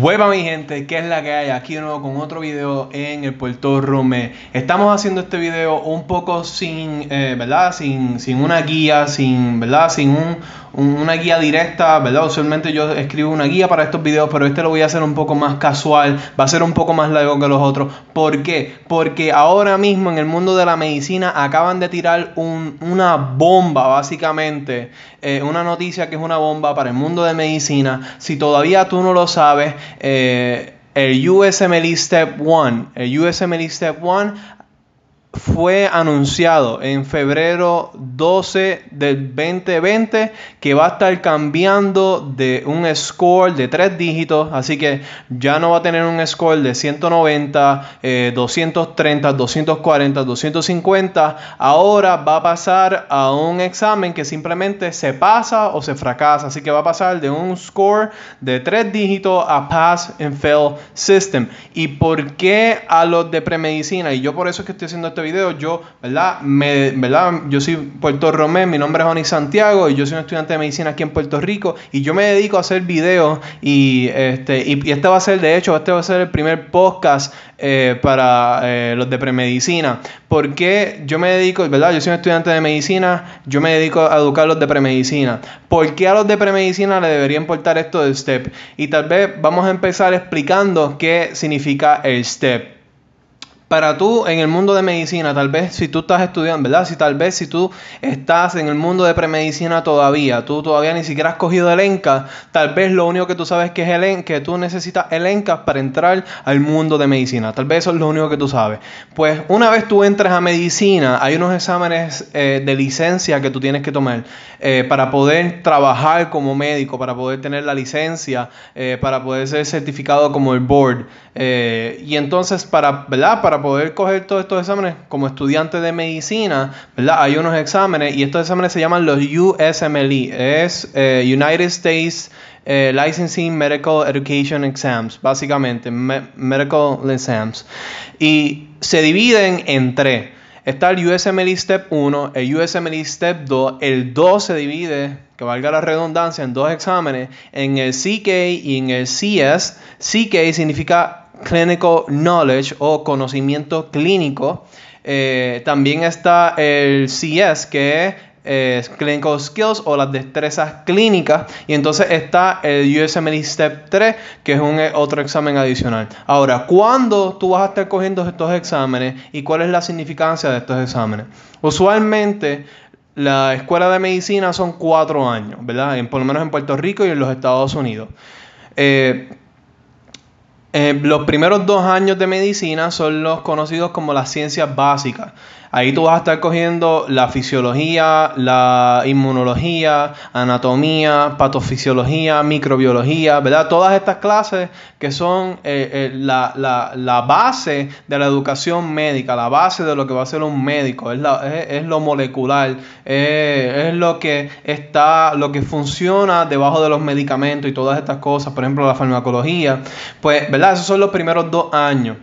Hueva mi gente, ¿qué es la que hay? Aquí de nuevo con otro video en el Puerto Rome. Estamos haciendo este video un poco sin, eh, ¿verdad? Sin, sin, una guía, sin, ¿verdad? Sin un, una guía directa, ¿verdad? Usualmente yo escribo una guía para estos videos, pero este lo voy a hacer un poco más casual, va a ser un poco más largo que los otros. ¿Por qué? Porque ahora mismo en el mundo de la medicina acaban de tirar una bomba, básicamente, eh, una noticia que es una bomba para el mundo de medicina. Si todavía tú no lo sabes, eh, el USMLE Step 1, el USMLE Step 1 fue anunciado en febrero 12 del 2020 que va a estar cambiando de un score de tres dígitos, así que ya no va a tener un score de 190, 230, 240, 250, ahora va a pasar a un examen que simplemente se pasa o se fracasa, así que va a pasar de un score de tres dígitos a Pass and Fail System. ¿Y por qué a los de premedicina? Y yo por eso es que estoy haciendo este video, yo, ¿verdad? Me, ¿verdad? Yo soy Puerto Romé, mi nombre es Oni Santiago y yo soy un estudiante de medicina aquí en Puerto Rico y yo me dedico a hacer videos y este, y, este va a ser, de hecho, este va a ser el primer podcast eh, para eh, los de premedicina. porque yo me dedico, ¿verdad? Yo soy un estudiante de medicina, yo me dedico a educar a los de premedicina. ¿Por qué a los de premedicina le debería importar esto del STEP? Y tal vez vamos a empezar explicando qué significa el STEP para tú en el mundo de medicina, tal vez si tú estás estudiando, ¿verdad? Si tal vez si tú estás en el mundo de premedicina todavía, tú todavía ni siquiera has cogido el ENCA, tal vez lo único que tú sabes que es el que tú necesitas el ENCA para entrar al mundo de medicina. Tal vez eso es lo único que tú sabes. Pues una vez tú entras a medicina, hay unos exámenes eh, de licencia que tú tienes que tomar eh, para poder trabajar como médico, para poder tener la licencia, eh, para poder ser certificado como el board. y entonces para, ¿verdad? Para poder coger todos estos exámenes como estudiante de medicina, ¿verdad? Hay unos exámenes y estos exámenes se llaman los USMLE, es eh, United States eh, Licensing Medical Education Exams, básicamente, Medical Exams. Y se dividen en tres. Está el USMLE Step 1, el USMLE Step 2, el 2 se divide, que valga la redundancia, en dos exámenes, en el CK y en el CS. CK significa Clinical Knowledge o conocimiento clínico. Eh, también está el CS, que es Clinical Skills o las destrezas clínicas. Y entonces está el USMLE Step 3, que es un eh, otro examen adicional. Ahora, ¿cuándo tú vas a estar cogiendo estos exámenes y cuál es la significancia de estos exámenes? Usualmente la escuela de medicina son cuatro años, ¿verdad? por lo menos en Puerto Rico y en los Estados Unidos. Eh, eh, los primeros dos años de medicina son los conocidos como las ciencias básicas. Ahí tú vas a estar cogiendo la fisiología, la inmunología, anatomía, patofisiología, microbiología, ¿verdad? Todas estas clases que son eh, eh, la, base de la educación médica, la base de lo que va a ser un médico, es, es, lo molecular, es lo que está, lo que funciona debajo de los medicamentos y todas estas cosas, por ejemplo la farmacología, pues, ¿verdad? Esos son los primeros dos años.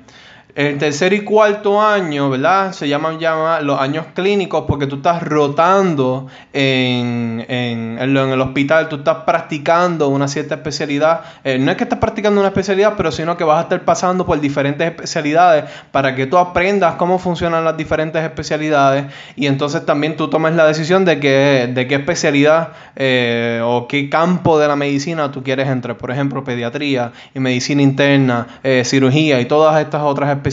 El tercer y cuarto año, ¿verdad? Se llaman, los años clínicos porque tú estás rotando en, el hospital, tú estás practicando una cierta especialidad. Eh, no es que estás practicando una especialidad, pero sino que vas a estar pasando por diferentes especialidades para que tú aprendas cómo funcionan las diferentes especialidades y entonces también tú tomes la decisión de, que, de qué especialidad eh, o qué campo de la medicina tú quieres entrar. Por ejemplo, pediatría y medicina interna, eh, cirugía y todas estas otras especialidades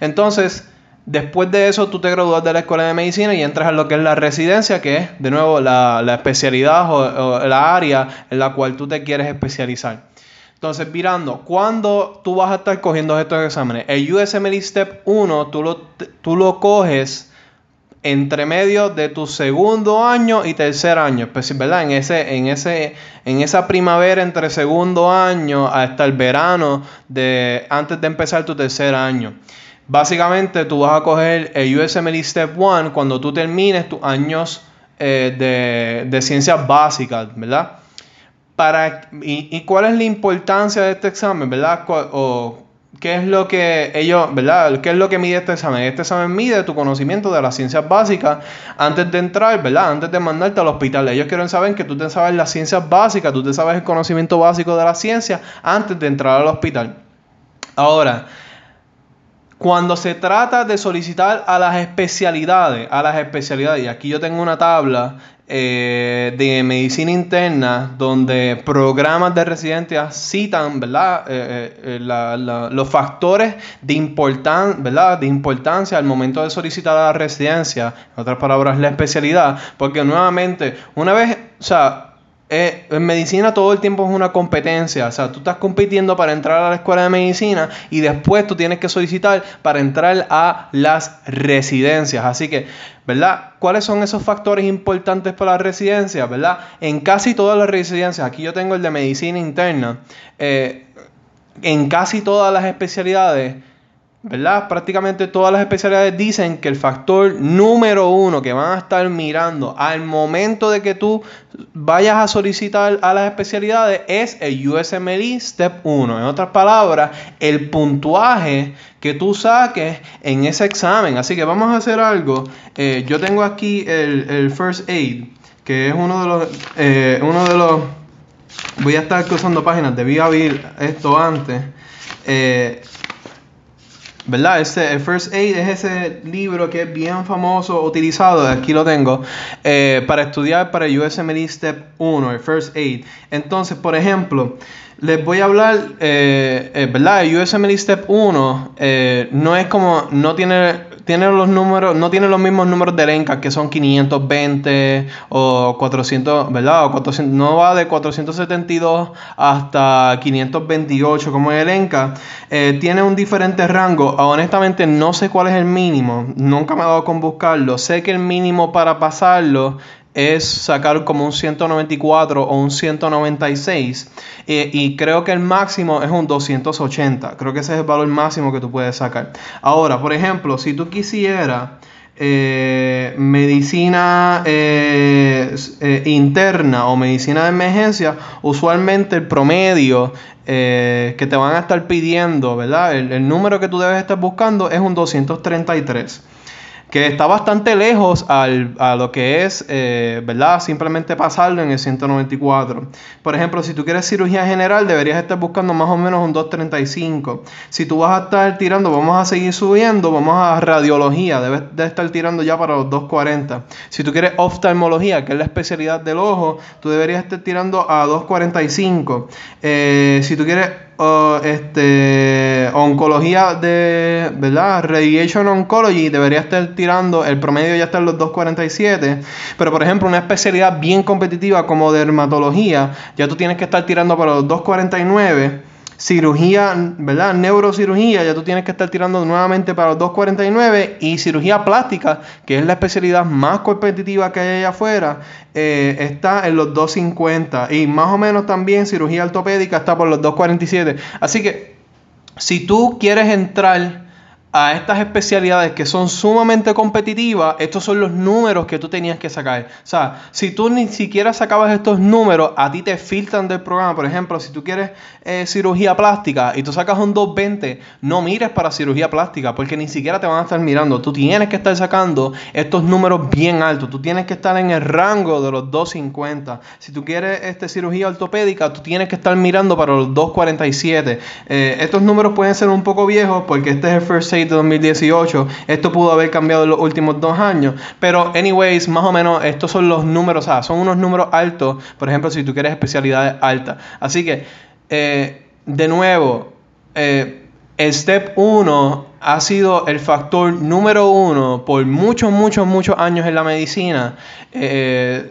Entonces, después de eso, tú te gradúas de la escuela de medicina y entras a lo que es la residencia, que es, de nuevo, la, especialidad o, la área en la cual tú te quieres especializar. Entonces, mirando, ¿cuándo tú vas a estar cogiendo estos exámenes? El USMLE Step 1, tú lo, tú lo coges entre medio de tu segundo año y tercer año, pues, ¿verdad? En, ese, en, ese, en esa primavera entre segundo año hasta el verano de, antes de empezar tu tercer año. Básicamente tú vas a coger el USMLE Step 1 cuando tú termines tus años eh, de, ciencias básicas, ¿verdad? Para, y, cuál es la importancia de este examen, ¿verdad? O, ¿Qué es lo que ellos, verdad? ¿Qué es lo que mide este examen? Este examen mide tu conocimiento de las ciencias básicas antes de entrar, ¿verdad? Antes de mandarte al hospital. Ellos quieren saber que tú te sabes las ciencias básicas, tú te sabes el conocimiento básico de la ciencia antes de entrar al hospital. Ahora, cuando se trata de solicitar a las especialidades, a las especialidades, y aquí yo tengo una tabla eh, de medicina interna donde programas de residencia citan ¿verdad? Eh, eh, los factores de, importan, ¿verdad? de importancia al momento de solicitar a la residencia, en otras palabras, la especialidad, porque nuevamente, una vez, o sea, eh, en medicina todo el tiempo es una competencia, o sea, tú estás compitiendo para entrar a la escuela de medicina y después tú tienes que solicitar para entrar a las residencias. Así que, ¿verdad? ¿Cuáles son esos factores importantes para las residencias, ¿verdad? En casi todas las residencias, aquí yo tengo el de medicina interna, eh, en casi todas las especialidades, ¿verdad? Prácticamente todas las especialidades dicen que el factor número uno que van a estar mirando al momento de que tú vayas a solicitar a las especialidades es el USMLE Step 1. En otras palabras, el puntuaje que tú saques en ese examen. Así que vamos a hacer algo. Eh, yo tengo aquí el, First Aid, que es uno de los... Eh, uno de los voy a estar cruzando páginas, debí abrir esto antes. Eh, ¿verdad? Ese, el First Aid es ese libro que es bien famoso, utilizado, aquí lo tengo, eh, para estudiar para el USMLE Step 1, el First Aid. Entonces, por ejemplo, les voy a hablar, eh, eh, ¿verdad? El USMLE Step 1 no es como, no tiene tiene los números, no tiene los mismos números de ENCA que son 520 o 400, ¿verdad? O 400, no va de 472 hasta 528 como el ENCA. Eh, tiene un diferente rango. Honestamente no sé cuál es el mínimo. Nunca me he dado con buscarlo. Sé que el mínimo para pasarlo es sacar como un 194 o un 196 eh, y creo que el máximo es un 280. Creo que ese es el valor máximo que tú puedes sacar. Ahora, por ejemplo, si tú quisieras eh, medicina eh, interna o medicina de emergencia, usualmente el promedio que te van a estar pidiendo, ¿verdad? El, el número que tú debes estar buscando es un 233 que está bastante lejos al, a lo que es, eh, ¿verdad? Simplemente pasarlo en el 194. Por ejemplo, si tú quieres cirugía general, deberías estar buscando más o menos un 235. Si tú vas a estar tirando, vamos a seguir subiendo, vamos a radiología, debes de estar tirando ya para los 240. Si tú quieres oftalmología, que es la especialidad del ojo, tú deberías estar tirando a 245. Eh, si tú quieres este, oncología de, ¿verdad? Radiation Oncology debería estar tirando, el promedio ya está en los 2.47, pero por ejemplo una especialidad bien competitiva como dermatología, ya tú tienes que estar tirando para los 2.49 cirugía, ¿verdad? Neurocirugía, ya tú tienes que estar tirando nuevamente para los 249 y cirugía plástica, que es la especialidad más competitiva que hay allá afuera, eh, está en los 250 y más o menos también cirugía ortopédica está por los 247. Así que si tú quieres entrar a estas especialidades que son sumamente competitivas, estos son los números que tú tenías que sacar. O sea, si tú ni siquiera sacabas estos números, a ti te filtran del programa. Por ejemplo, si tú quieres eh, cirugía plástica y tú sacas un 220, no mires para cirugía plástica porque ni siquiera te van a estar mirando. Tú tienes que estar sacando estos números bien altos. Tú tienes que estar en el rango de los 250. Si tú quieres este, cirugía ortopédica, tú tienes que estar mirando para los 247. Eh, estos números pueden ser un poco viejos porque este es el first de 2018. Esto pudo haber cambiado en los últimos dos años. Pero, anyways, más o menos estos son los números, son unos números altos. Por ejemplo, si tú quieres especialidades altas. Así que, eh, de nuevo, eh, el step 1 ha sido el factor número uno por muchos, muchos, muchos años en la medicina. Eh,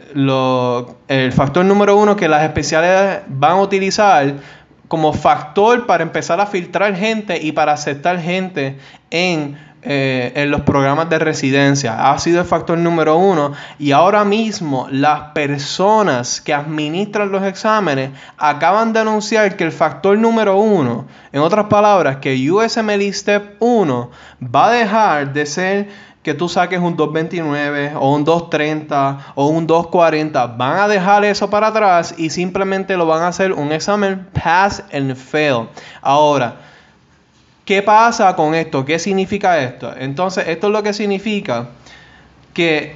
el factor número uno que las especialidades van a utilizar como factor para empezar a filtrar gente y para aceptar gente en, eh, en, los programas de residencia. Ha sido el factor número uno y ahora mismo las personas que administran los exámenes acaban de anunciar que el factor número uno, en otras palabras, que USMLE Step 1 va a dejar de ser que tú saques un 229 o un 230 o un 240, van a dejar eso para atrás y simplemente lo van a hacer un examen pass and fail. Ahora, ¿Qué pasa con esto? ¿Qué significa esto? Entonces, esto es lo que significa que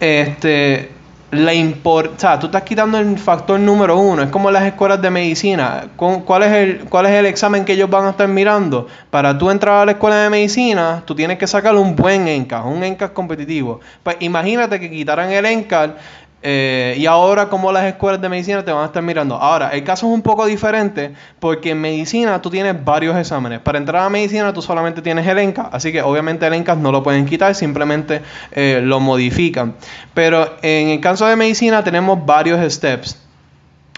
este, la o sea, tú estás quitando el factor número uno. Es como las escuelas de medicina. ¿Cuál es, el, ¿Cuál es el examen que ellos van a estar mirando? Para tú entrar a la escuela de medicina, tú tienes que sacar un buen ENCA, un ENCA competitivo. Pues imagínate que quitaran el ENCA eh, y ahora como las escuelas de medicina te van a estar mirando. Ahora, el caso es un poco diferente porque en medicina tú tienes varios exámenes. Para entrar a medicina tú solamente tienes el ENCA, así que obviamente el ENCA no lo pueden quitar, simplemente eh, lo modifican. Pero en el caso de medicina tenemos varios steps.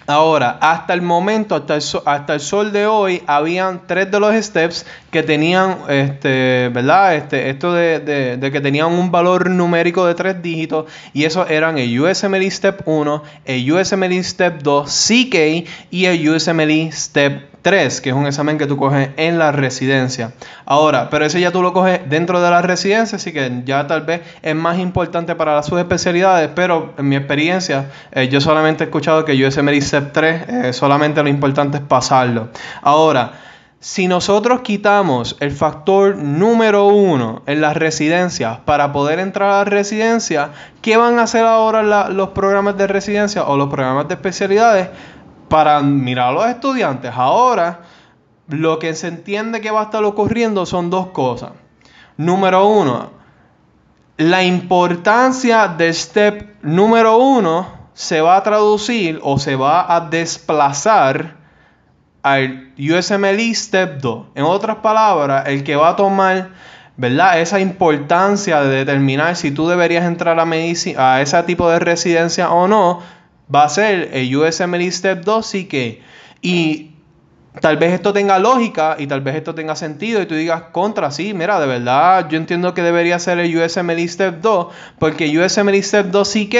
Ahora, hasta el momento, hasta el, hasta el, sol de hoy, habían tres de los steps que tenían, este, ¿verdad? Este, esto de, de, que tenían un valor numérico de tres dígitos y esos eran el USMLE Step 1, el USMLE Step 2, CK y el USMLE Step 3, que es un examen que tú coges en la residencia. Ahora, pero ese ya tú lo coges dentro de la residencia, así que ya tal vez es más importante para las subespecialidades, pero en mi experiencia, eh, yo solamente he escuchado que USMLE Step 3, eh, solamente lo importante es pasarlo. Ahora, si nosotros quitamos el factor número uno en las residencias para poder entrar a la residencia, ¿qué van a hacer ahora los programas de residencia o los programas de especialidades? Para mirar a los estudiantes. Ahora, lo que se entiende que va a estar ocurriendo son dos cosas. Número uno, la importancia del step número uno se va a traducir o se va a desplazar al USMLE Step 2. En otras palabras, el que va a tomar ¿verdad? esa importancia de determinar si tú deberías entrar a, a ese tipo de residencia o no, va a ser el USMLE Step 2 sí que. Y tal vez esto tenga lógica y tal vez esto tenga sentido y tú digas contra, sí, mira, de verdad yo entiendo que debería ser el USMLE Step 2 porque USMLE Step 2 CK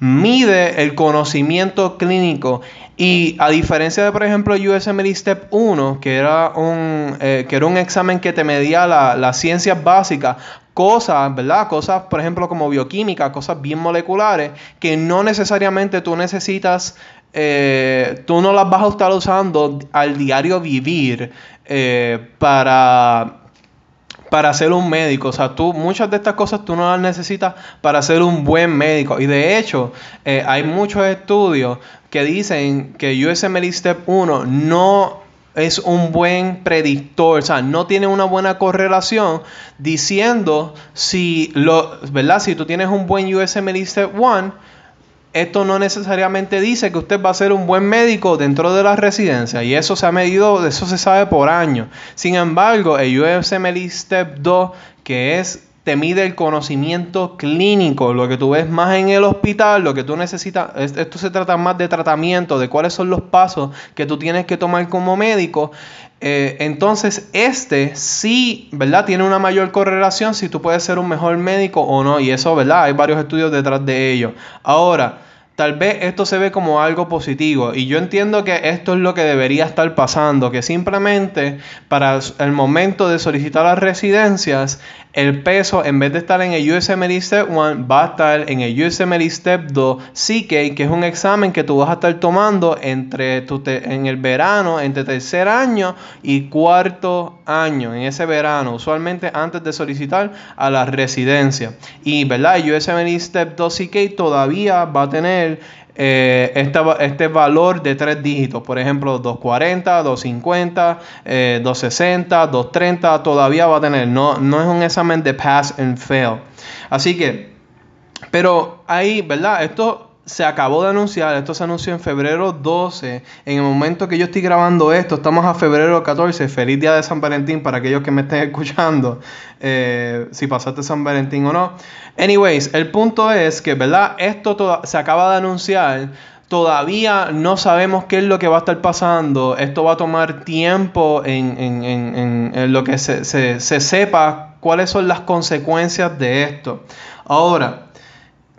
mide el conocimiento clínico y a diferencia de por ejemplo USMLE Step 1 que era un, eh, que era un examen que te medía las ciencias básicas cosas, ¿verdad? Cosas, por ejemplo, como bioquímica, cosas bien moleculares, que no necesariamente tú necesitas, eh, tú no las vas a estar usando al diario vivir eh, para para ser un médico. O sea, tú muchas de estas cosas tú no las necesitas para ser un buen médico. Y de hecho, eh, hay muchos estudios que dicen que USMLE Step 1 no es un buen predictor, o sea, no tiene una buena correlación diciendo si lo, ¿verdad? Si tú tienes un buen USMLE Step 1, esto no necesariamente dice que usted va a ser un buen médico dentro de la residencia y eso se ha medido, eso se sabe por años. Sin embargo, el USMLE Step 2, que es te mide el conocimiento clínico, lo que tú ves más en el hospital, lo que tú necesitas, esto se trata más de tratamiento, de cuáles son los pasos que tú tienes que tomar como médico. Eh, entonces, este sí, ¿verdad? Tiene una mayor correlación si tú puedes ser un mejor médico o no, y eso, ¿verdad? Hay varios estudios detrás de ello. Ahora, tal vez esto se ve como algo positivo y yo entiendo que esto es lo que debería estar pasando, que simplemente para el momento de solicitar las residencias, el peso en vez de estar en el USMLE Step 1 va a estar en el USMLE Step 2 CK, que es un examen que tú vas a estar tomando entre en el verano, entre tercer año y cuarto año, en ese verano, usualmente antes de solicitar a la residencia. Y, ¿verdad? El USMLE Step 2 CK todavía va a tener eh, este valor de tres dígitos, por ejemplo 240, 250, 260, 230, todavía va a tener, no, no es un examen de pass and fail. Así que, pero ahí, ¿verdad? Esto se acabó de anunciar, esto se anunció en febrero 12, en el momento que yo estoy grabando esto, estamos a febrero 14, feliz día de San Valentín para aquellos que me estén escuchando, eh, si pasaste San Valentín o no. Anyways, el punto es que, ¿verdad? Esto se acaba de anunciar, todavía no sabemos qué es lo que va a estar pasando, esto va a tomar tiempo en, en, lo que se, se sepa cuáles son las consecuencias de esto. Ahora,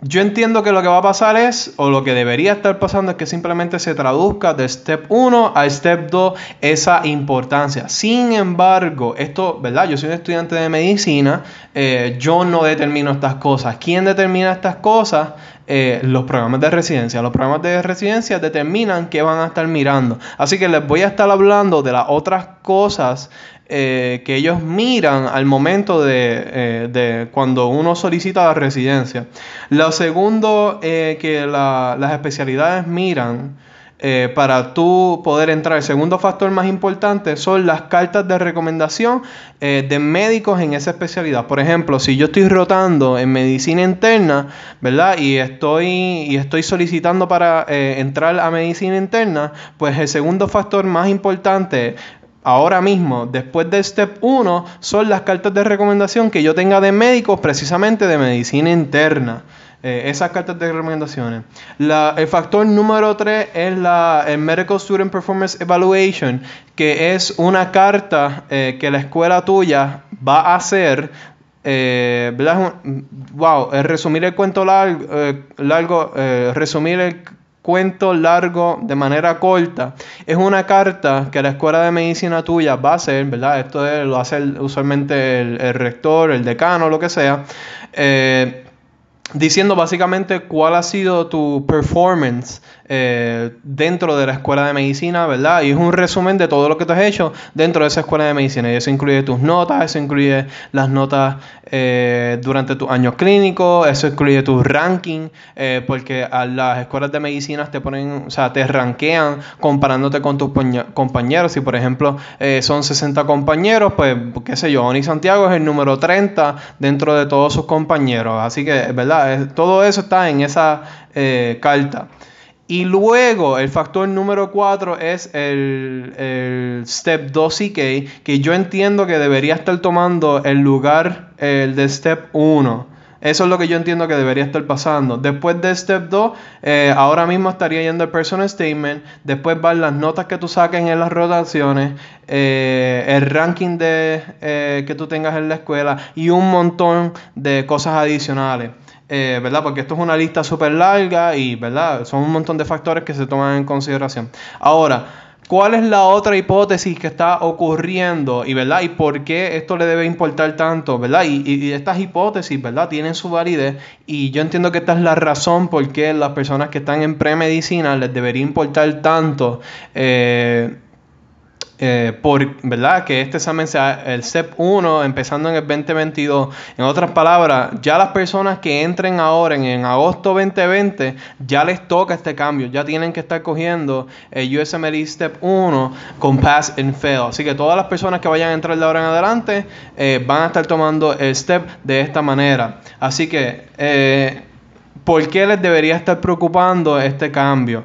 yo entiendo que lo que va a pasar es, o lo que debería estar pasando es que simplemente se traduzca de Step 1 a Step 2 esa importancia. Sin embargo, esto, ¿verdad? Yo soy un estudiante de medicina, eh, yo no determino estas cosas. ¿Quién determina estas cosas? Eh, los programas de residencia. Los programas de residencia determinan qué van a estar mirando. Así que les voy a estar hablando de las otras cosas que ellos miran al momento de, de, cuando uno solicita la residencia. Lo segundo que las especialidades miran eh, para tú poder entrar. El segundo factor más importante son las cartas de recomendación eh, de médicos en esa especialidad. Por ejemplo, si yo estoy rotando en medicina interna, ¿verdad? Y estoy, y estoy solicitando para eh, entrar a medicina interna, pues el segundo factor más importante ahora mismo, después del step 1, son las cartas de recomendación que yo tenga de médicos precisamente de medicina interna. Eh, esas cartas de recomendaciones. el factor número 3 es la el Medical Student Performance Evaluation, que es una carta eh, que la escuela tuya va a hacer. Eh, wow, resumir el cuento largo, largo resumir el cuento largo de manera corta. Es una carta que la escuela de medicina tuya va a hacer, ¿verdad? Esto lo hace usualmente el, rector, el decano, lo que sea diciendo básicamente cuál ha sido tu performance eh, dentro de la escuela de medicina, ¿verdad? Y es un resumen de todo lo que tú has hecho dentro de esa escuela de medicina. Y eso incluye tus notas, eso incluye las notas eh, durante tus años clínicos, eso incluye tus ranking, eh, porque a las escuelas de medicina te ponen, o sea, te rankean comparándote con tus compañeros. Si, por ejemplo, son 60 compañeros, pues, qué sé yo, Oni Santiago es el número 30 dentro de todos sus compañeros. Así que, ¿verdad? todo eso está en esa carta. Y luego el factor número 4 es el, step 2 CK, que yo entiendo que debería estar tomando el lugar el de step 1. Eso es lo que yo entiendo que debería estar pasando. Después de Step 2, eh, ahora mismo estaría yendo el Personal Statement. Después van las notas que tú saques en las rotaciones, eh, el ranking de, eh, que tú tengas en la escuela y un montón de cosas adicionales. Eh, ¿verdad? Porque esto es una lista súper larga y, ¿verdad? Son un montón de factores que se toman en consideración. Ahora, ¿cuál es la otra hipótesis que está ocurriendo y, ¿verdad? Y por qué esto le debe importar tanto, ¿verdad? Y, estas hipótesis, ¿verdad? Tienen su validez y yo entiendo que esta es la razón por qué las personas que están en premedicina les debería importar tanto. Eh, eh, por, ¿verdad? Que este examen sea el SEP 1 empezando en el 2022. En otras palabras, ya las personas que entren ahora en, agosto 2020, ya les toca este cambio, ya tienen que estar cogiendo el USMLE Step 1 con Pass and Fail. Así que todas las personas que vayan a entrar de ahora en adelante eh, van a estar tomando el STEP de esta manera. Así que, eh, ¿por qué les debería estar preocupando este cambio?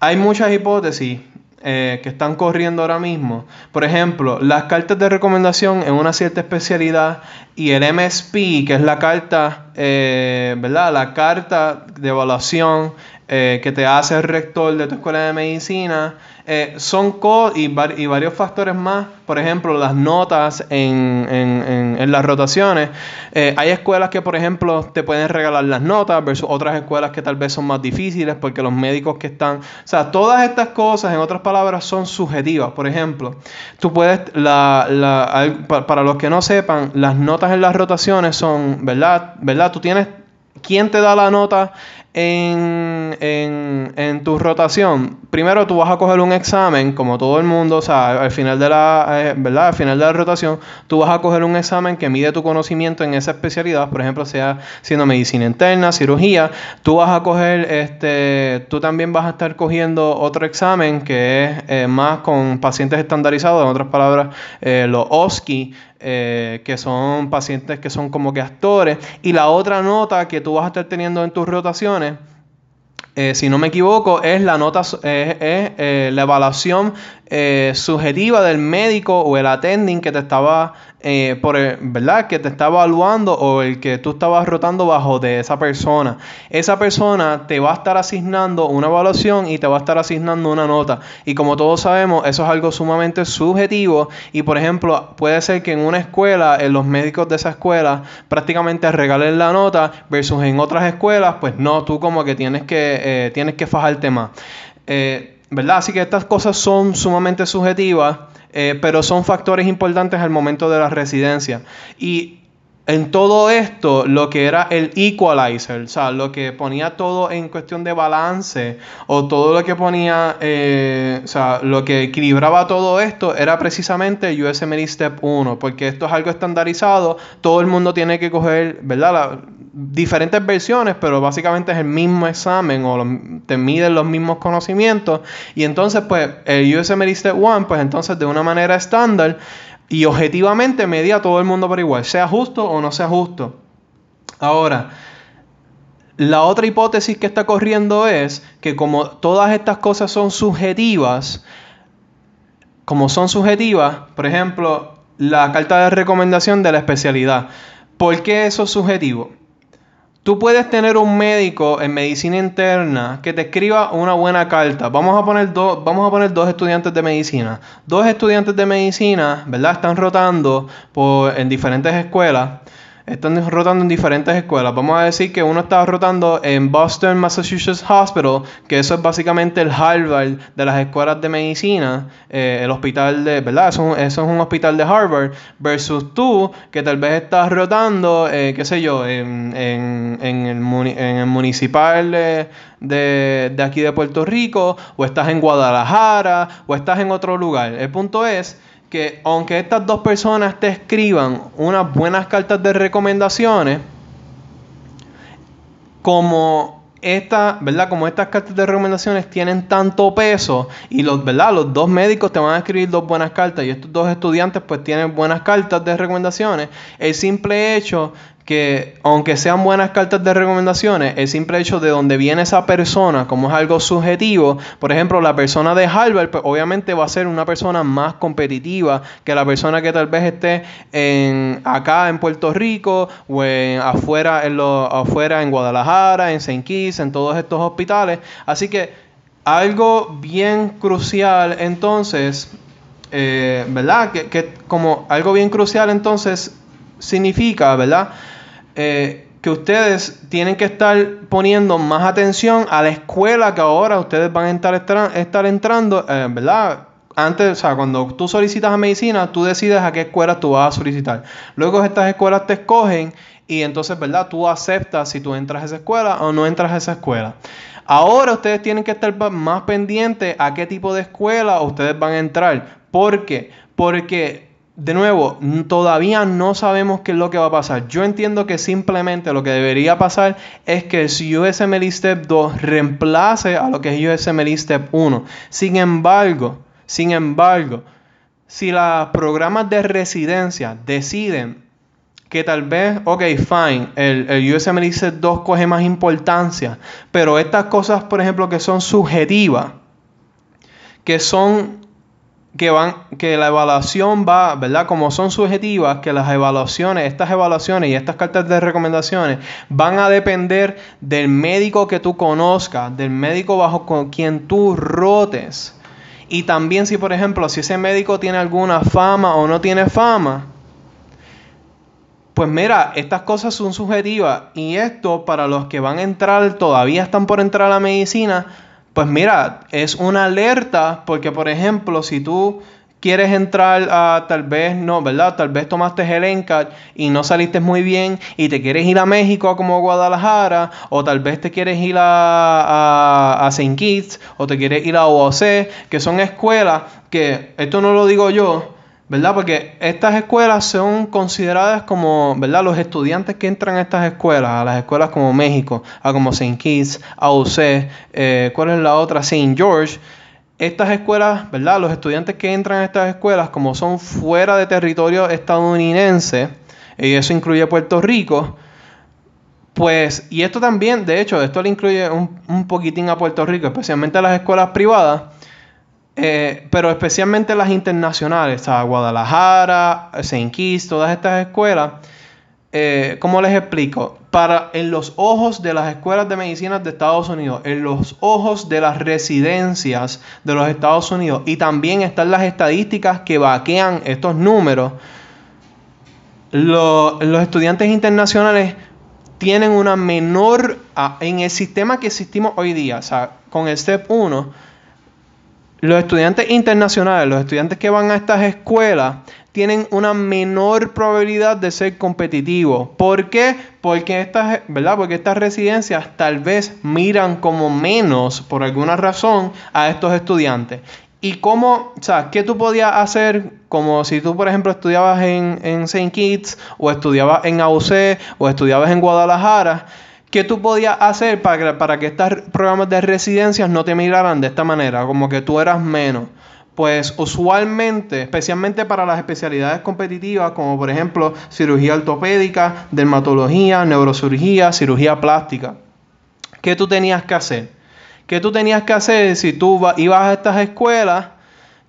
Hay muchas hipótesis eh, que están corriendo ahora mismo. Por ejemplo, las cartas de recomendación en una cierta especialidad y el MSP, que es la carta, eh, ¿verdad? La carta de evaluación eh, que te hace el rector de tu escuela de medicina, eh, son co y, y, varios factores más, por ejemplo, las notas en, en, en, las rotaciones. Eh, hay escuelas que, por ejemplo, te pueden regalar las notas versus otras escuelas que tal vez son más difíciles porque los médicos que están... O sea, todas estas cosas, en otras palabras, son subjetivas. Por ejemplo, tú puedes, la, la, para los que no sepan, las notas en las rotaciones son, ¿verdad? ¿verdad? Tú tienes... ¿Quién te da la nota en, en, en, tu rotación, primero tú vas a coger un examen, como todo el mundo, o sea, al final de la, eh, ¿verdad? Al final de la rotación, tú vas a coger un examen que mide tu conocimiento en esa especialidad, por ejemplo, sea siendo medicina interna, cirugía, tú vas a coger, este, tú también vas a estar cogiendo otro examen que es eh, más con pacientes estandarizados, en otras palabras, eh, los OSCE, eh, que son pacientes que son como que actores. Y la otra nota que tú vas a estar teniendo en tus rotaciones, eh, si no me equivoco, es la nota, es, eh, la evaluación subjetiva del médico o el attending que te estaba eh, por ¿verdad? Que te está evaluando o el que tú estabas rotando bajo de esa persona. Esa persona te va a estar asignando una evaluación y te va a estar asignando una nota. Y como todos sabemos, eso es algo sumamente subjetivo. Y por ejemplo, puede ser que en una escuela, en los médicos de esa escuela, prácticamente regalen la nota, versus en otras escuelas, pues no, tú como que tienes que, eh, tienes que fajarte más. Eh, ¿Verdad? Así que estas cosas son sumamente subjetivas. Eh, pero son factores importantes al momento de la residencia. Y en todo esto lo que era el equalizer, o sea, lo que ponía todo en cuestión de balance o todo lo que ponía, eh, o sea, lo que equilibraba todo esto era precisamente USMLE Step 1, porque esto es algo estandarizado, todo el mundo tiene que coger, ¿verdad? Diferentes versiones, pero básicamente es el mismo examen o te miden los mismos conocimientos y entonces pues el USMLE Step 1 pues entonces de una manera estándar y objetivamente media a todo el mundo por igual, sea justo o no sea justo. Ahora, la otra hipótesis que está corriendo es que como todas estas cosas son subjetivas, como son subjetivas, por ejemplo, la carta de recomendación de la especialidad, ¿por qué eso es subjetivo? Tú puedes tener un médico en medicina interna que te escriba una buena carta. Vamos a poner dos, vamos a poner dos estudiantes de medicina. Dos estudiantes de medicina, ¿verdad? Están rotando en diferentes escuelas están rotando en diferentes escuelas. Vamos a decir que uno está rotando en Boston, Massachusetts Hospital, que eso es básicamente el Harvard de las escuelas de medicina, eh, el hospital de, ¿verdad? Eso, es un hospital de Harvard, versus tú, que tal vez estás rotando, eh, qué sé yo, en, en, el, en el, municipal de aquí de Puerto Rico, o estás en Guadalajara, o estás en otro lugar. El punto es que aunque estas dos personas te escriban unas buenas cartas de recomendaciones, como esta, ¿verdad? Como estas cartas de recomendaciones tienen tanto peso y los, ¿verdad? Los dos médicos te van a escribir dos buenas cartas y estos dos estudiantes pues tienen buenas cartas de recomendaciones, el simple hecho que aunque sean buenas cartas de recomendaciones, el simple hecho de donde viene esa persona, como es algo subjetivo, por ejemplo, la persona de Harvard, pues obviamente va a ser una persona más competitiva que la persona que tal vez esté en, acá en Puerto Rico o en, afuera, en lo, afuera en Guadalajara, en St. Kitts, en todos estos hospitales. Así que algo bien crucial entonces, eh, ¿verdad? Que, que como algo bien crucial entonces significa, ¿verdad? Eh, que ustedes tienen que estar poniendo más atención a la escuela que ahora ustedes van a estar, estar entrando, eh, ¿verdad? Antes, o sea, cuando tú solicitas a medicina, tú decides a qué escuela tú vas a solicitar. Luego estas escuelas te escogen y entonces, ¿verdad? Tú aceptas si tú entras a esa escuela o no entras a esa escuela. Ahora ustedes tienen que estar más pendientes a qué tipo de escuela ustedes van a entrar. ¿Por qué? Porque de nuevo, todavía no sabemos qué es lo que va a pasar. Yo entiendo que simplemente lo que debería pasar es que USMLE Step 2 reemplace a lo que es USMLE Step 1. Sin embargo, sin embargo, si los programas de residencia deciden que tal vez, ok, fine, el, el USMLE Step 2 coge más importancia, pero estas cosas, por ejemplo, que son subjetivas, que son que van que la evaluación va, ¿verdad? Como son subjetivas, que las evaluaciones, estas evaluaciones y estas cartas de recomendaciones van a depender del médico que tú conozcas, del médico bajo con quien tú rotes. Y también si, por ejemplo, si ese médico tiene alguna fama o no tiene fama, pues mira, estas cosas son subjetivas y esto para los que van a entrar, todavía están por entrar a la medicina, pues mira, es una alerta porque, por ejemplo, si tú quieres entrar a tal vez, no, ¿verdad? Tal vez tomaste el ENCAT y no saliste muy bien y te quieres ir a México como Guadalajara o tal vez te quieres ir a, a, a St. Kitts o te quieres ir a OOC, que son escuelas que, esto no lo digo yo, ¿verdad? Porque estas escuelas son consideradas como, ¿verdad? Los estudiantes que entran a estas escuelas, a las escuelas como México, a como St. Kitts, a UC, eh, ¿cuál es la otra? St. George. Estas escuelas, ¿verdad? Los estudiantes que entran a estas escuelas, como son fuera de territorio estadounidense, y eso incluye Puerto Rico, pues, y esto también, de hecho, esto le incluye un, un poquitín a Puerto Rico, especialmente a las escuelas privadas, eh, pero especialmente las internacionales, sea, Guadalajara. Kitts, todas estas escuelas, eh, ¿cómo les explico? Para en los ojos de las escuelas de medicina de Estados Unidos, en los ojos de las residencias de los Estados Unidos, y también están las estadísticas que vaquean estos números, los estudiantes internacionales tienen una menor, en el sistema que existimos hoy día, o sea, con el STEP 1, los estudiantes internacionales, los estudiantes que van a estas escuelas, tienen una menor probabilidad de ser competitivos. ¿Por qué? Porque estas, ¿verdad? Porque estas residencias tal vez miran como menos, por alguna razón, a estos estudiantes. ¿Y cómo, o sea, qué tú podías hacer como si tú, por ejemplo, estudiabas en, en St. Kitts o estudiabas en AUC o estudiabas en Guadalajara? ¿Qué tú podías hacer para, para que estos programas de residencias no te miraran de esta manera? Como que tú eras menos. Pues usualmente, especialmente para las especialidades competitivas, como por ejemplo cirugía ortopédica, dermatología, neurocirugía, cirugía plástica, ¿qué tú tenías que hacer? ¿Qué tú tenías que hacer si tú ibas a estas escuelas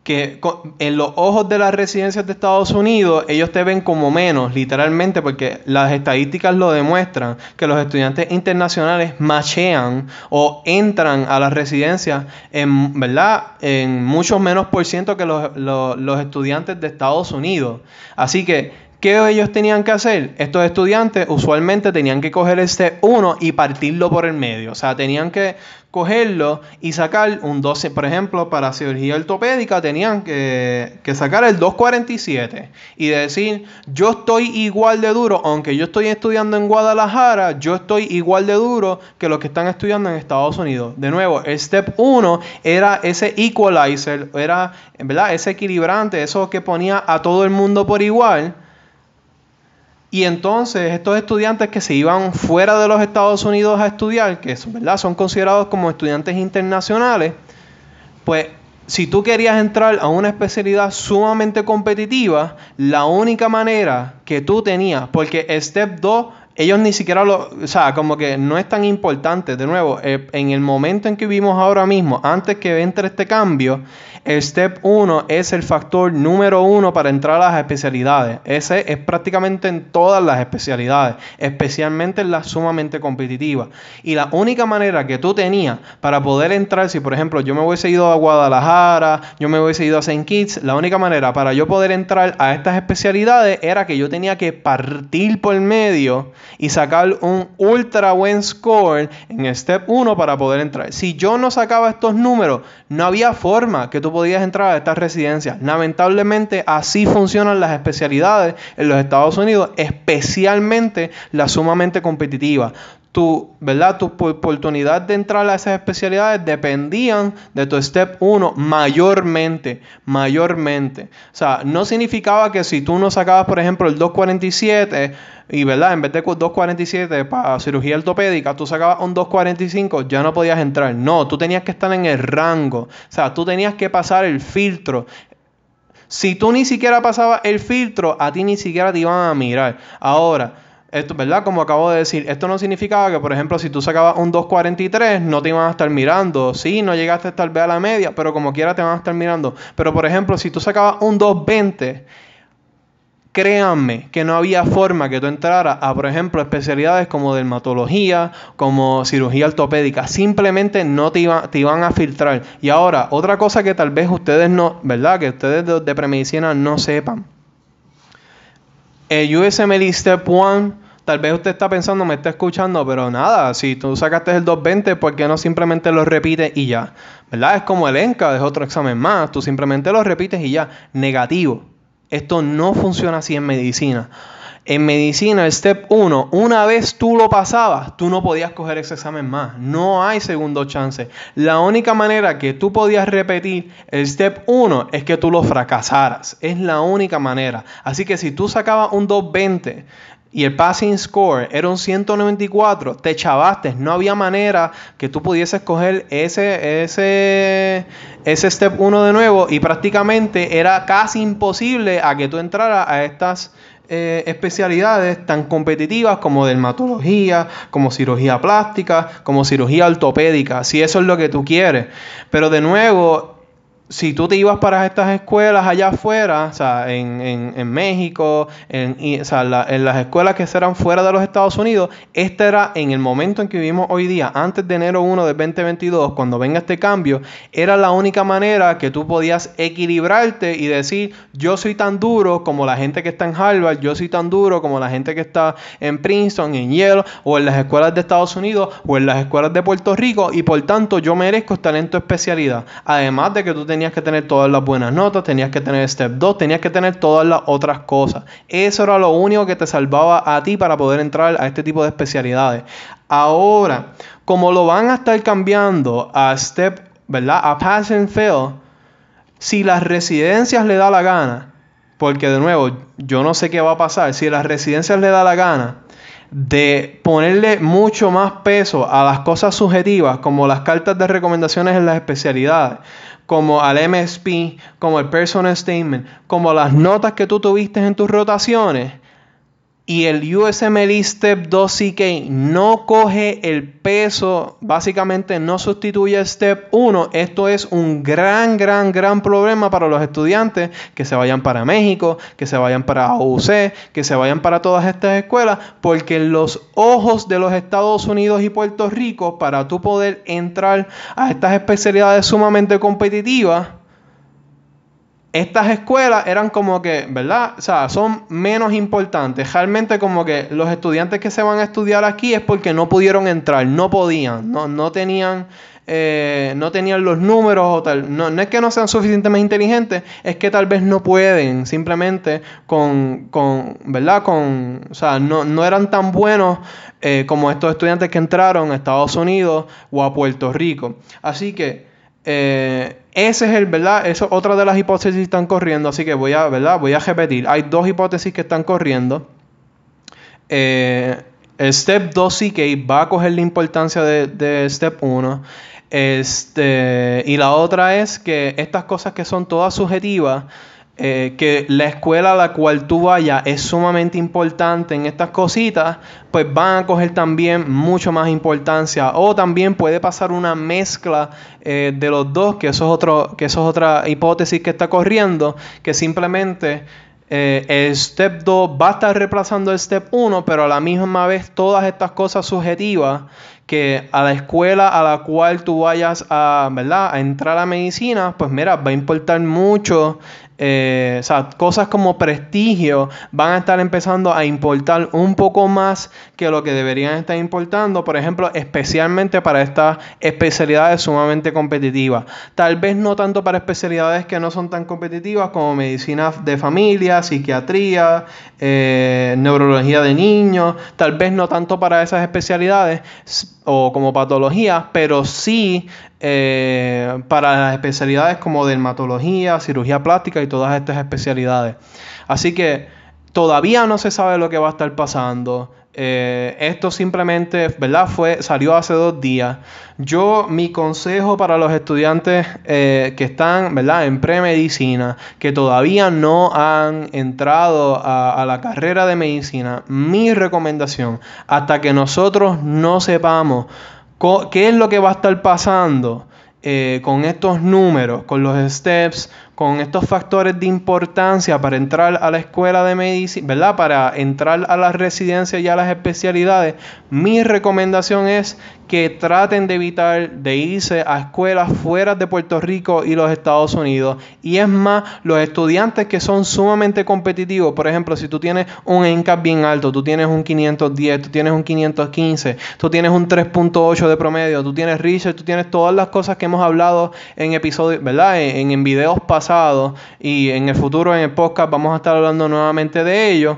que en los ojos de las residencias de Estados Unidos ellos te ven como menos, literalmente, porque las estadísticas lo demuestran, que los estudiantes internacionales machean o entran a las residencias en, ¿verdad? en muchos menos por ciento que los, los estudiantes de Estados Unidos. Así que ¿Qué ellos tenían que hacer? Estos estudiantes usualmente tenían que coger este 1 y partirlo por el medio. O sea, tenían que cogerlo y sacar un 12, por ejemplo, para cirugía ortopédica tenían que, sacar el 247 y decir, yo estoy igual de duro, aunque yo estoy estudiando en Guadalajara, yo estoy igual de duro que los que están estudiando en Estados Unidos. De nuevo, el step 1 era ese equalizer, era ¿verdad? ese equilibrante, eso que ponía a todo el mundo por igual y entonces estos estudiantes que se iban fuera de los Estados Unidos a estudiar, que ¿verdad? son considerados como estudiantes internacionales, pues si tú querías entrar a una especialidad sumamente competitiva, la única manera que tú tenías, porque Step 2 ellos ni siquiera lo, o sea, como que no es tan importante. De nuevo, eh, en el momento en que vivimos ahora mismo, antes que entre este cambio, el step 1 es el factor número uno para entrar a las especialidades. Ese es prácticamente en todas las especialidades, especialmente en las sumamente competitivas. Y la única manera que tú tenías para poder entrar, si por ejemplo yo me hubiese ido a Guadalajara, yo me hubiese ido a St. Kitts, la única manera para yo poder entrar a estas especialidades era que yo tenía que partir por medio y sacar un ultra buen score en el step 1 para poder entrar. Si yo no sacaba estos números, no había forma que tú podías entrar a estas residencias. Lamentablemente así funcionan las especialidades en los Estados Unidos, especialmente las sumamente competitivas tu, ¿verdad? tu oportunidad de entrar a esas especialidades dependían de tu step 1 mayormente, mayormente. O sea, no significaba que si tú no sacabas, por ejemplo, el 247 y, ¿verdad? En vez de 247 para cirugía ortopédica, tú sacabas un 245, ya no podías entrar. No, tú tenías que estar en el rango. O sea, tú tenías que pasar el filtro. Si tú ni siquiera pasabas el filtro, a ti ni siquiera te iban a mirar. Ahora, esto, ¿verdad? Como acabo de decir, esto no significaba que, por ejemplo, si tú sacabas un 2.43, no te iban a estar mirando. Sí, no llegaste tal vez a la media, pero como quiera te van a estar mirando. Pero, por ejemplo, si tú sacabas un 2.20, créanme que no había forma que tú entraras a, por ejemplo, especialidades como dermatología, como cirugía ortopédica. Simplemente no te, iban a filtrar. Y ahora, otra cosa que tal vez ustedes no, ¿verdad? Que ustedes de, de premedicina no sepan. El USMLE Step 1 Tal vez usted está pensando, me está escuchando, pero nada, si tú sacaste el 220, ¿por qué no simplemente lo repites y ya? ¿Verdad? Es como el ENCA, es otro examen más, tú simplemente lo repites y ya. Negativo. Esto no funciona así en medicina. En medicina, el step 1, una vez tú lo pasabas, tú no podías coger ese examen más. No hay segundo chance. La única manera que tú podías repetir el step 1 es que tú lo fracasaras. Es la única manera. Así que si tú sacabas un 220 y el passing score era un 194, te chavaste. No había manera que tú pudieses coger ese, ese, ese step 1 de nuevo y prácticamente era casi imposible a que tú entraras a estas eh, especialidades tan competitivas como dermatología, como cirugía plástica, como cirugía ortopédica, si eso es lo que tú quieres. Pero de nuevo, si tú te ibas para estas escuelas allá afuera, o sea, en, en, México, en, o sea, en las escuelas que serán fuera de los Estados Unidos, este era en el momento en que vivimos hoy día, antes de enero 1 de 2022, cuando venga este cambio, era la única manera que tú podías equilibrarte y decir, yo soy tan duro como la gente que está en Harvard, yo soy tan duro como la gente que está en Princeton, en Yale, o en las escuelas de Estados Unidos, o en las escuelas de Puerto Rico, y por tanto yo merezco talento especialidad. Además de que tú tenías tenías que tener todas las buenas notas, tenías que tener Step 2, tenías que tener todas las otras cosas. Eso era lo único que te salvaba a ti para poder entrar a este tipo de especialidades. Ahora, como lo van a estar cambiando a Step, ¿verdad? A Pass and Fail, si las residencias le da la gana, porque de nuevo, yo no sé qué va a pasar, si las residencias le da la gana, de ponerle mucho más peso a las cosas subjetivas, como las cartas de recomendaciones en las especialidades, como al MSP, como el personal statement, como las notas que tú tuviste en tus rotaciones, y el USMLE Step 2 CK no coge el peso, básicamente no sustituye el Step 1, esto es un gran, gran, gran problema para los estudiantes que se vayan para México, que se vayan para AUC, que se vayan para todas estas escuelas, porque en los ojos de los Estados Unidos y Puerto Rico, para tú poder entrar a estas especialidades sumamente competitivas, estas escuelas eran como que, ¿verdad? O sea, son menos importantes. Realmente como que los estudiantes que se van a estudiar aquí es porque no pudieron entrar, no podían, no, no tenían... Eh, no tenían los números o tal. No, es que no sean suficientemente inteligentes, es que tal vez no pueden, simplemente con, con ¿verdad? Con, o sea, no, no eran tan buenos eh, como estos estudiantes que entraron a Estados Unidos o a Puerto Rico. Así que eh, ese es el, ¿verdad? Eso es otra de las hipótesis que están corriendo, así que voy a. Voy a repetir. Hay dos hipótesis que están corriendo. Eh, el Step 2 CK va a coger la importancia de, de Step 1. Este, y la otra es que estas cosas que son todas subjetivas, eh, que la escuela a la cual tú vayas es sumamente importante en estas cositas, pues van a coger también mucho más importancia. O también puede pasar una mezcla eh, de los dos, que eso, es otro, que eso es otra hipótesis que está corriendo, que simplemente eh, el step 2 va a estar reemplazando el step 1, pero a la misma vez todas estas cosas subjetivas que a la escuela a la cual tú vayas a, ¿verdad? a entrar a medicina, pues mira, va a importar mucho eh, o sea, cosas como prestigio van a estar empezando a importar un poco más que lo que deberían estar importando, por ejemplo, especialmente para estas especialidades sumamente competitivas. Tal vez no tanto para especialidades que no son tan competitivas como medicina de familia, psiquiatría, eh, neurología de niños, tal vez no tanto para esas especialidades o como patologías, pero sí eh, para las especialidades como dermatología, cirugía plástica y todas estas especialidades. Así que todavía no se sabe lo que va a estar pasando. Eh, esto simplemente, ¿verdad? Fue, salió hace dos días. Yo, mi consejo para los estudiantes eh, que están, ¿verdad? En premedicina, que todavía no han entrado a, la carrera de medicina, mi recomendación, hasta que nosotros no sepamos qué es lo que va a estar pasando eh, con estos números, con los steps, con estos factores de importancia para entrar a la escuela de medicina, ¿verdad? Para entrar a las residencias y a las especialidades, mi recomendación es que traten de evitar de irse a escuelas fuera de Puerto Rico y los Estados Unidos. Y es más, los estudiantes que son sumamente competitivos, por ejemplo, si tú tienes un NCAP bien alto, tú tienes un 510, tú tienes un 515, tú tienes un 3.8 de promedio, tú tienes research, tú tienes todas las cosas que hemos hablado en episodios, ¿verdad? En, en videos pasados y en el futuro en el podcast vamos a estar hablando nuevamente de ello.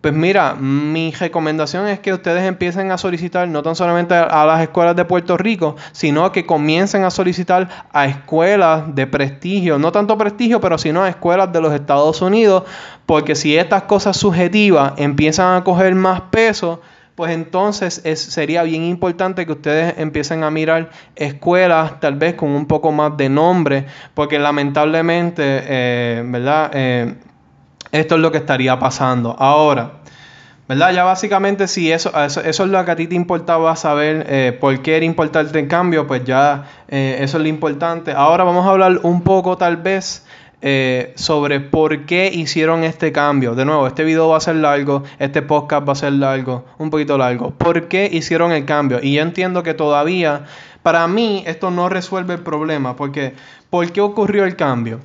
Pues mira, mi recomendación es que ustedes empiecen a solicitar no tan solamente a las escuelas de Puerto Rico, sino que comiencen a solicitar a escuelas de prestigio, no tanto prestigio, pero sino a escuelas de los Estados Unidos, porque si estas cosas subjetivas empiezan a coger más peso, pues entonces es, sería bien importante que ustedes empiecen a mirar escuelas tal vez con un poco más de nombre, porque lamentablemente, eh, ¿verdad? Eh, esto es lo que estaría pasando. Ahora, ¿verdad? Ya básicamente si eso, eso, es lo que a ti te importaba saber eh, por qué era importante el cambio, pues ya eso es lo importante. Ahora vamos a hablar un poco tal vez eh, sobre por qué hicieron este cambio. De nuevo, este video va a ser largo, este podcast va a ser largo, un poquito largo. ¿Por qué hicieron el cambio? Y yo entiendo que todavía, para mí, esto no resuelve el problema, porque ¿por qué ocurrió el cambio?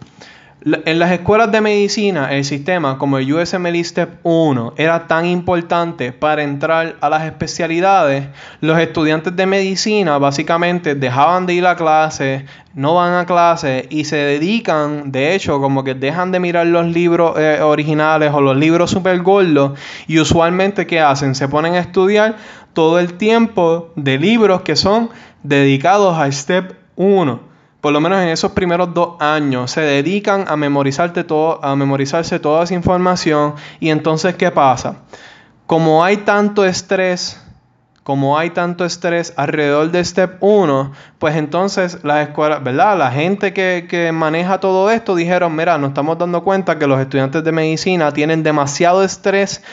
En las escuelas de medicina, el sistema como el USMLE Step 1 era tan importante para entrar a las especialidades, los estudiantes de medicina básicamente dejaban de ir a clase, no van a clase y se dedican, de hecho, como que dejan de mirar los libros eh, originales o los libros super gordos y usualmente ¿qué hacen? Se ponen a estudiar todo el tiempo de libros que son dedicados a Step 1 por lo menos en esos primeros dos años, se dedican a, memorizarte todo, a memorizarse toda esa información. Y entonces, ¿qué pasa? Como hay tanto estrés, como hay tanto estrés alrededor de Step 1, pues entonces las escuelas, ¿verdad? La gente que, que maneja todo esto dijeron, mira, nos estamos dando cuenta que los estudiantes de medicina tienen demasiado estrés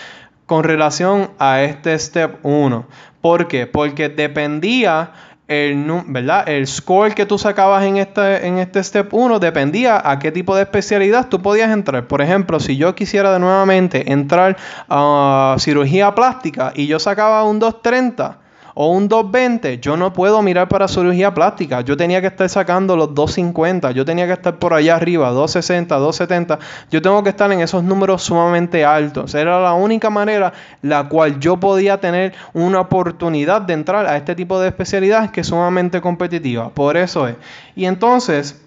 con relación a este Step 1. ¿Por qué? Porque dependía el, ¿verdad? el score que tú sacabas en este, en este step 1 dependía a qué tipo de especialidad tú podías entrar. Por ejemplo, si yo quisiera de nuevamente entrar a cirugía plástica y yo sacaba un 230, o un 220, yo no puedo mirar para cirugía plástica. Yo tenía que estar sacando los 250, yo tenía que estar por allá arriba, 260, 270. Yo tengo que estar en esos números sumamente altos. Era la única manera la cual yo podía tener una oportunidad de entrar a este tipo de especialidades que es sumamente competitiva. Por eso es. Y entonces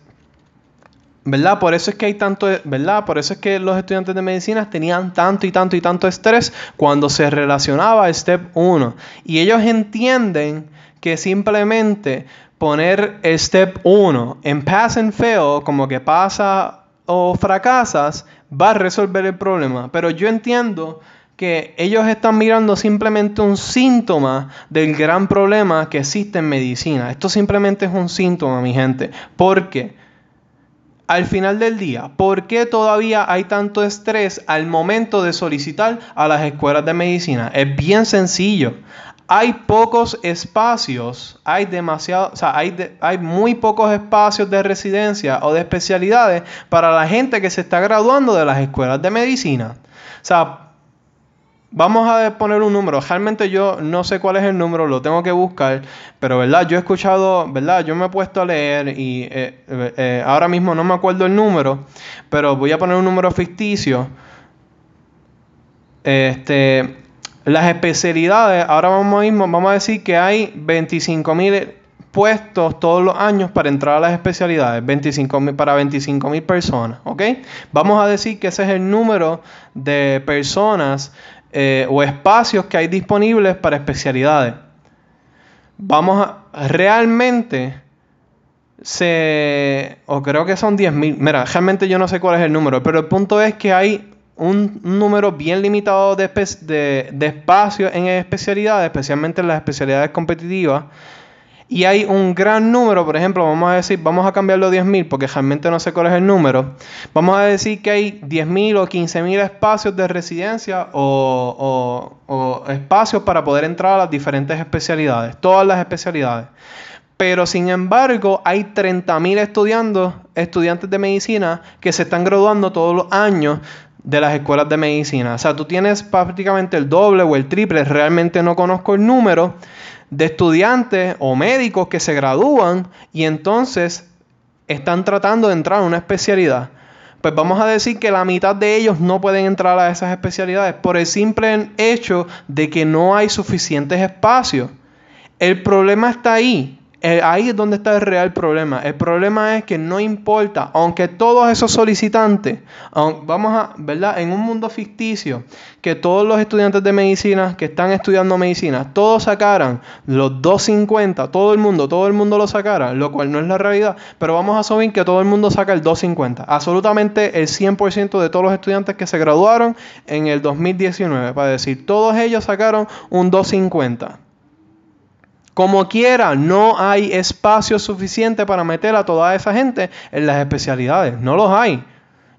¿Verdad? Por eso es que hay tanto, ¿verdad? Por eso es que los estudiantes de medicina tenían tanto y tanto y tanto estrés cuando se relacionaba a Step 1. Y ellos entienden que simplemente poner Step 1 en Pass and Fail, como que pasa o fracasas, va a resolver el problema. Pero yo entiendo que ellos están mirando simplemente un síntoma del gran problema que existe en medicina. Esto simplemente es un síntoma, mi gente. ¿Por qué? Al final del día, ¿por qué todavía hay tanto estrés al momento de solicitar a las escuelas de medicina? Es bien sencillo. Hay pocos espacios, hay demasiado, o sea, hay, muy pocos espacios de residencia o de especialidades para la gente que se está graduando de las escuelas de medicina. O sea, Vamos a poner un número. Realmente yo no sé cuál es el número, lo tengo que buscar. Pero, ¿verdad? Yo he escuchado, ¿verdad? Yo me he puesto a leer y eh, eh, ahora mismo no me acuerdo el número. Pero voy a poner un número ficticio. Este, las especialidades, ahora vamos, mismo, vamos a decir que hay 25 mil puestos todos los años para entrar a las especialidades, 25, para 25 mil personas, ¿ok? Vamos a decir que ese es el número de personas eh, o espacios que hay disponibles para especialidades. Vamos a realmente se o creo que son 10.000. Mira, realmente yo no sé cuál es el número, pero el punto es que hay un número bien limitado de, de, de espacios en especialidades, especialmente en las especialidades competitivas y hay un gran número, por ejemplo, vamos a decir, vamos a cambiarlo a 10.000 porque realmente no sé cuál es el número, vamos a decir que hay 10.000 o 15.000 espacios de residencia o, espacios para poder entrar a las diferentes especialidades, todas las especialidades. Pero sin embargo, hay 30.000 estudiantes, estudiantes de medicina que se están graduando todos los años de las escuelas de medicina. O sea, tú tienes prácticamente el doble o el triple, realmente no conozco el número, de estudiantes o médicos que se gradúan y entonces están tratando de entrar a una especialidad. Pues vamos a decir que la mitad de ellos no pueden entrar a esas especialidades por el simple hecho de que no hay suficientes espacios. El problema está ahí, eh, ahí es donde está el real problema. El problema es que no importa, aunque todos esos solicitantes, vamos a, ¿verdad? En un mundo ficticio, que todos los estudiantes de medicina que están estudiando medicina, todos sacaran los 250, todo el mundo, todo el mundo lo sacara, lo cual no es la realidad, pero vamos a asumir que todo el mundo saca el 250. Absolutamente el 100% de todos los estudiantes que se graduaron en el 2019, para decir, todos ellos sacaron un 250. Como quiera, no hay espacio suficiente para meter a toda esa gente en las especialidades. No los hay.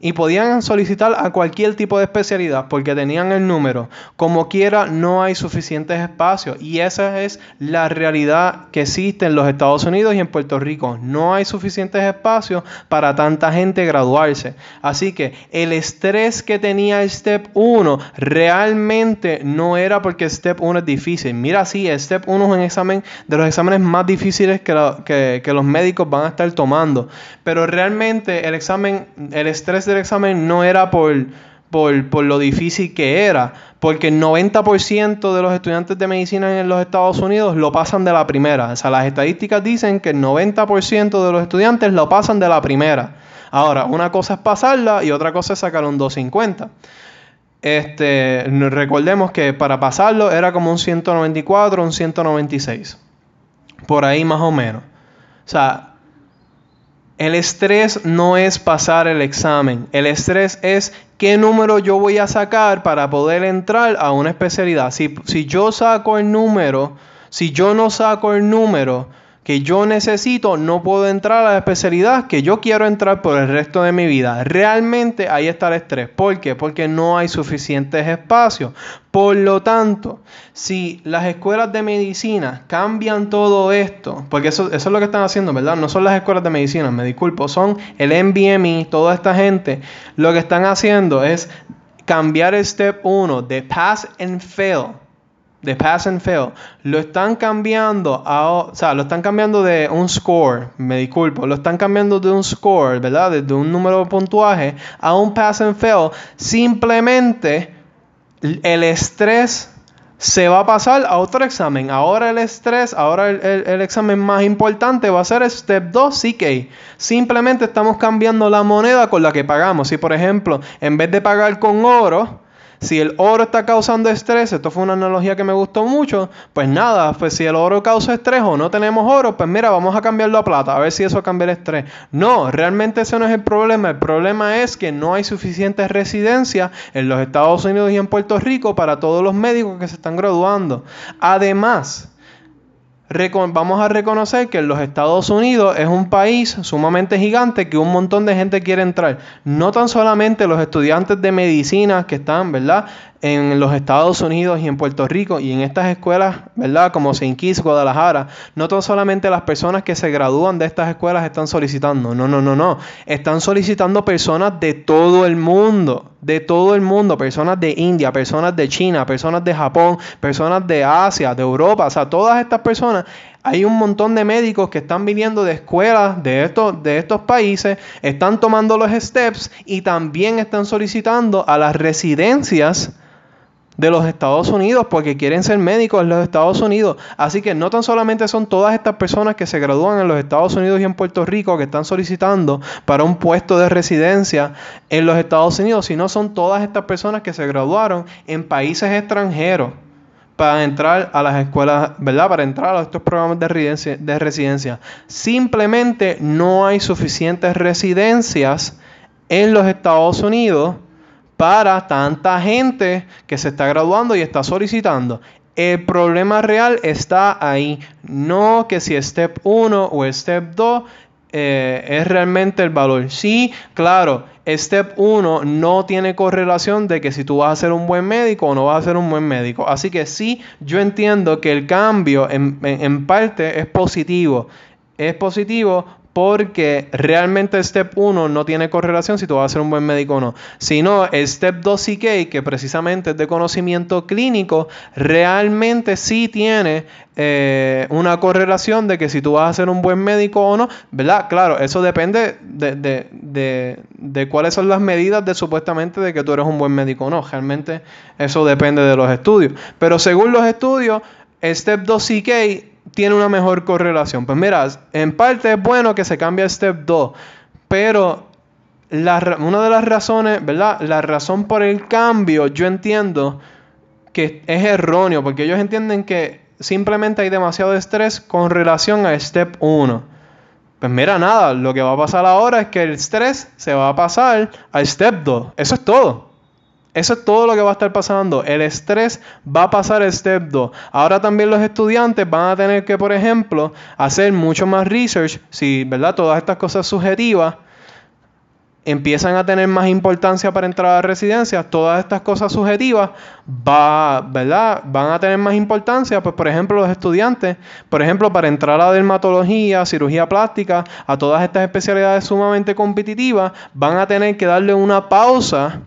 Y podían solicitar a cualquier tipo de especialidad porque tenían el número. Como quiera, no hay suficientes espacios y esa es la realidad que existe en los Estados Unidos y en Puerto Rico. No hay suficientes espacios para tanta gente graduarse. Así que el estrés que tenía el Step 1 realmente no era porque Step 1 es difícil. Mira, sí, el Step 1 es un examen de los exámenes más difíciles que, que los médicos van a estar tomando. Pero realmente el examen, el estrés de el examen no era por, por, lo difícil que era, porque el 90% de los estudiantes de medicina en los Estados Unidos lo pasan de la primera. O sea, las estadísticas dicen que el 90% de los estudiantes lo pasan de la primera. Ahora, una cosa es pasarla y otra cosa es sacar un 250. Este, recordemos que para pasarlo era como un 194, un 196. Por ahí más o menos. O sea, el estrés no es pasar el examen. El estrés es qué número yo voy a sacar para poder entrar a una especialidad. Si, si yo saco el número, si yo no saco el número, que yo necesito, no puedo entrar a la especialidad que yo quiero entrar por el resto de mi vida. Realmente ahí está el estrés. ¿Por qué? Porque no hay suficientes espacios. Por lo tanto, si las escuelas de medicina cambian todo esto, porque eso, eso es lo que están haciendo, ¿verdad? No son las escuelas de medicina, me disculpo, son el NBMI, toda esta gente, lo que están haciendo es cambiar el step 1 de pass and fail de pass and fail, lo están cambiando a, o sea, lo están cambiando de un score, me disculpo, lo están cambiando de un score, ¿verdad? De, un número de puntuaje a un pass and fail. Simplemente el estrés se va a pasar a otro examen. Ahora el estrés, ahora el, el, examen más importante va a ser el Step 2 CK. Simplemente estamos cambiando la moneda con la que pagamos. Si por ejemplo, en vez de pagar con oro, si el oro está causando estrés, esto fue una analogía que me gustó mucho, pues nada, pues si el oro causa estrés o no tenemos oro, pues mira, vamos a cambiarlo a plata, a ver si eso cambia el estrés. No, realmente ese no es el problema. El problema es que no hay suficientes residencias en los Estados Unidos y en Puerto Rico para todos los médicos que se están graduando. Además, vamos a reconocer que los Estados Unidos es un país sumamente gigante que un montón de gente quiere entrar. No tan solamente los estudiantes de medicina que están, ¿verdad? En los Estados Unidos y en Puerto Rico y en estas escuelas, ¿verdad? Como St. Kitts, Guadalajara, no tan solamente las personas que se gradúan de estas escuelas están solicitando, no, no, no, no, están solicitando personas de todo el mundo, de todo el mundo, personas de India, personas de China, personas de Japón, personas de Asia, de Europa, o sea, todas estas personas hay un montón de médicos que están viniendo de escuelas de estos, de estos países, están tomando los steps y también están solicitando a las residencias de los Estados Unidos porque quieren ser médicos en los Estados Unidos. Así que no tan solamente son todas estas personas que se gradúan en los Estados Unidos y en Puerto Rico que están solicitando para un puesto de residencia en los Estados Unidos, sino son todas estas personas que se graduaron en países extranjeros para entrar a las escuelas, ¿verdad? Para entrar a estos programas de residencia, de residencia. Simplemente no hay suficientes residencias en los Estados Unidos para tanta gente que se está graduando y está solicitando. El problema real está ahí. No que si Step 1 o Step 2 eh, es realmente el valor. Sí, claro, Step 1 no tiene correlación de que si tú vas a ser un buen médico o no vas a ser un buen médico. Así que sí, yo entiendo que el cambio en, en parte es positivo. Es positivo porque realmente Step 1 no tiene correlación si tú vas a ser un buen médico o no. Sino el Step 2 CK, que precisamente es de conocimiento clínico, realmente sí tiene eh, una correlación de que si tú vas a ser un buen médico o no, ¿verdad? Claro, eso depende de, de, de, de cuáles son las medidas de supuestamente de que tú eres un buen médico o no. Realmente eso depende de los estudios. Pero según los estudios, Step 2 CK tiene una mejor correlación. Pues mira, en parte es bueno que se cambie a Step 2, pero una de las razones, ¿verdad? La razón por el cambio, yo entiendo que es erróneo, porque ellos entienden que simplemente hay demasiado estrés con relación a Step 1. Pues mira, nada, lo que va a pasar ahora es que el estrés se va a pasar a Step 2. Eso es todo. Eso es todo lo que va a estar pasando. El estrés va a pasar el step 2. Ahora también los estudiantes van a tener que, por ejemplo, hacer mucho más research. Si, ¿verdad? Todas estas cosas subjetivas. empiezan a tener más importancia para entrar a residencias, todas estas cosas subjetivas va, ¿verdad? van a tener más importancia. Pues, por ejemplo, los estudiantes, por ejemplo, para entrar a dermatología, cirugía plástica, a todas estas especialidades sumamente competitivas, van a tener que darle una pausa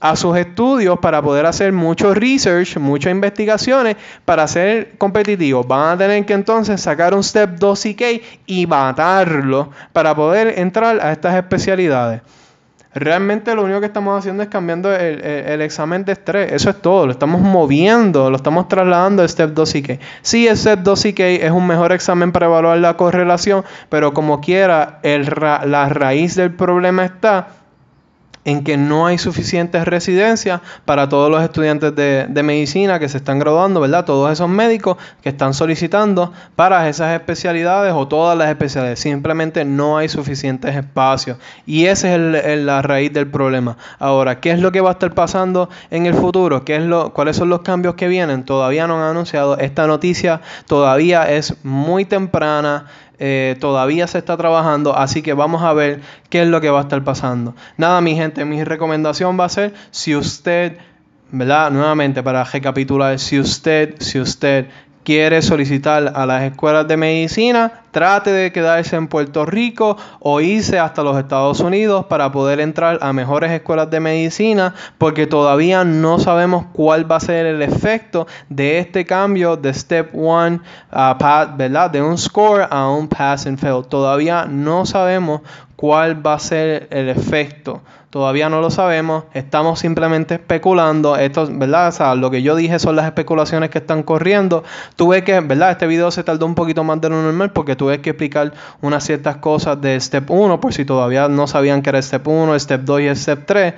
a sus estudios para poder hacer mucho research, muchas investigaciones para ser competitivos. Van a tener que entonces sacar un Step 2 CK y matarlo para poder entrar a estas especialidades. Realmente lo único que estamos haciendo es cambiando el, examen de estrés. Eso es todo. Lo estamos moviendo, lo estamos trasladando al Step 2 CK. Sí, el Step 2 CK es un mejor examen para evaluar la correlación, pero como quiera, la raíz del problema está en que no hay suficientes residencias para todos los estudiantes de, medicina que se están graduando, ¿verdad? Todos esos médicos que están solicitando para esas especialidades o todas las especialidades. Simplemente no hay suficientes espacios. Y esa es la raíz del problema. Ahora, ¿qué es lo que va a estar pasando en el futuro? ¿Qué es lo, ¿Cuáles son los cambios que vienen? Todavía no han anunciado. Esta noticia todavía es muy temprana. Eh, todavía se está trabajando, así que vamos a ver qué es lo que va a estar pasando. Nada, mi gente, mi recomendación va a ser si usted, ¿verdad? Nuevamente para recapitular, si usted, si usted quiere solicitar a las escuelas de medicina, trate de quedarse en Puerto Rico o irse hasta los Estados Unidos para poder entrar a mejores escuelas de medicina, porque todavía no sabemos cuál va a ser el efecto de este cambio de Step 1, ¿verdad? De un score a un pass and fail. Todavía no sabemos cuál va a ser el efecto. Todavía no lo sabemos, estamos simplemente especulando. Esto, ¿verdad? O sea, lo que yo dije son las especulaciones que están corriendo. Tuve que, ¿verdad? Este video se tardó un poquito más de lo normal porque tuve que explicar unas ciertas cosas de Step 1 por si todavía no sabían que era Step 1, Step 2 y Step 3.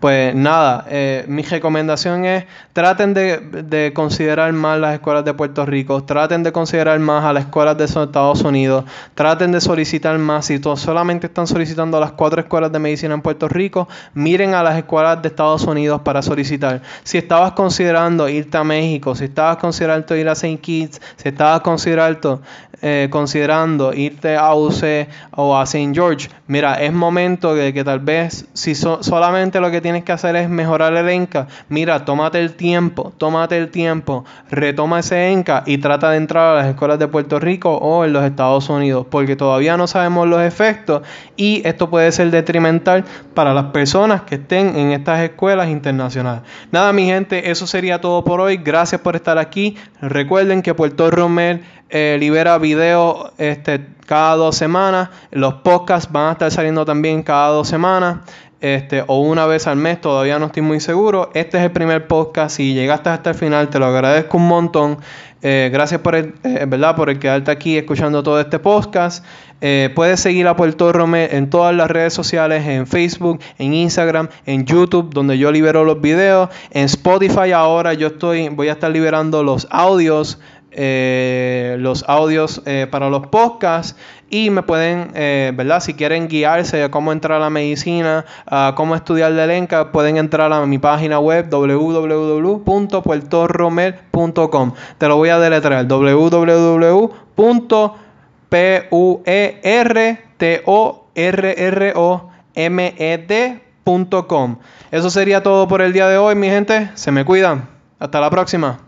Pues nada, eh, mi recomendación es traten de, considerar más las escuelas de Puerto Rico, traten de considerar más a las escuelas de Estados Unidos, traten de solicitar más. Si solamente están solicitando a las cuatro escuelas de medicina en Puerto Rico, miren a las escuelas de Estados Unidos para solicitar. Si estabas considerando irte a México, si estabas considerando ir a St. Kitts, si estabas considerando, eh, considerando irte a UC o a St. George, mira, es momento de que tal vez si solamente lo que tienes que hacer es mejorar el ENCA, mira, tómate el tiempo, tómate el tiempo, retoma ese ENCA y trata de entrar a las escuelas de Puerto Rico o en los Estados Unidos, porque todavía no sabemos los efectos y esto puede ser detrimental para las personas que estén en estas escuelas internacionales. Nada, mi gente, eso sería todo por hoy. Gracias por estar aquí. Recuerden que Puerto Romel eh, libera video este, cada dos semanas. Los podcasts van a estar saliendo también cada dos semanas este, o una vez al mes, todavía no estoy muy seguro. Este es el primer podcast. Si llegaste hasta el final, te lo agradezco un montón. Eh, gracias por el, eh, ¿verdad? por el quedarte aquí escuchando todo este podcast. Eh, puedes seguir a Puerto Rome en todas las redes sociales, en Facebook, en Instagram, en YouTube, donde yo libero los videos. En Spotify ahora yo estoy, voy a estar liberando los audios eh, los audios eh, para los podcasts y me pueden, eh, ¿verdad? Si quieren guiarse a cómo entrar a la medicina, a cómo estudiar de elenca, pueden entrar a mi página web www.puertorromer.com. Te lo voy a deletrear www.puertorromed.com. Eso sería todo por el día de hoy, mi gente. Se me cuidan. Hasta la próxima.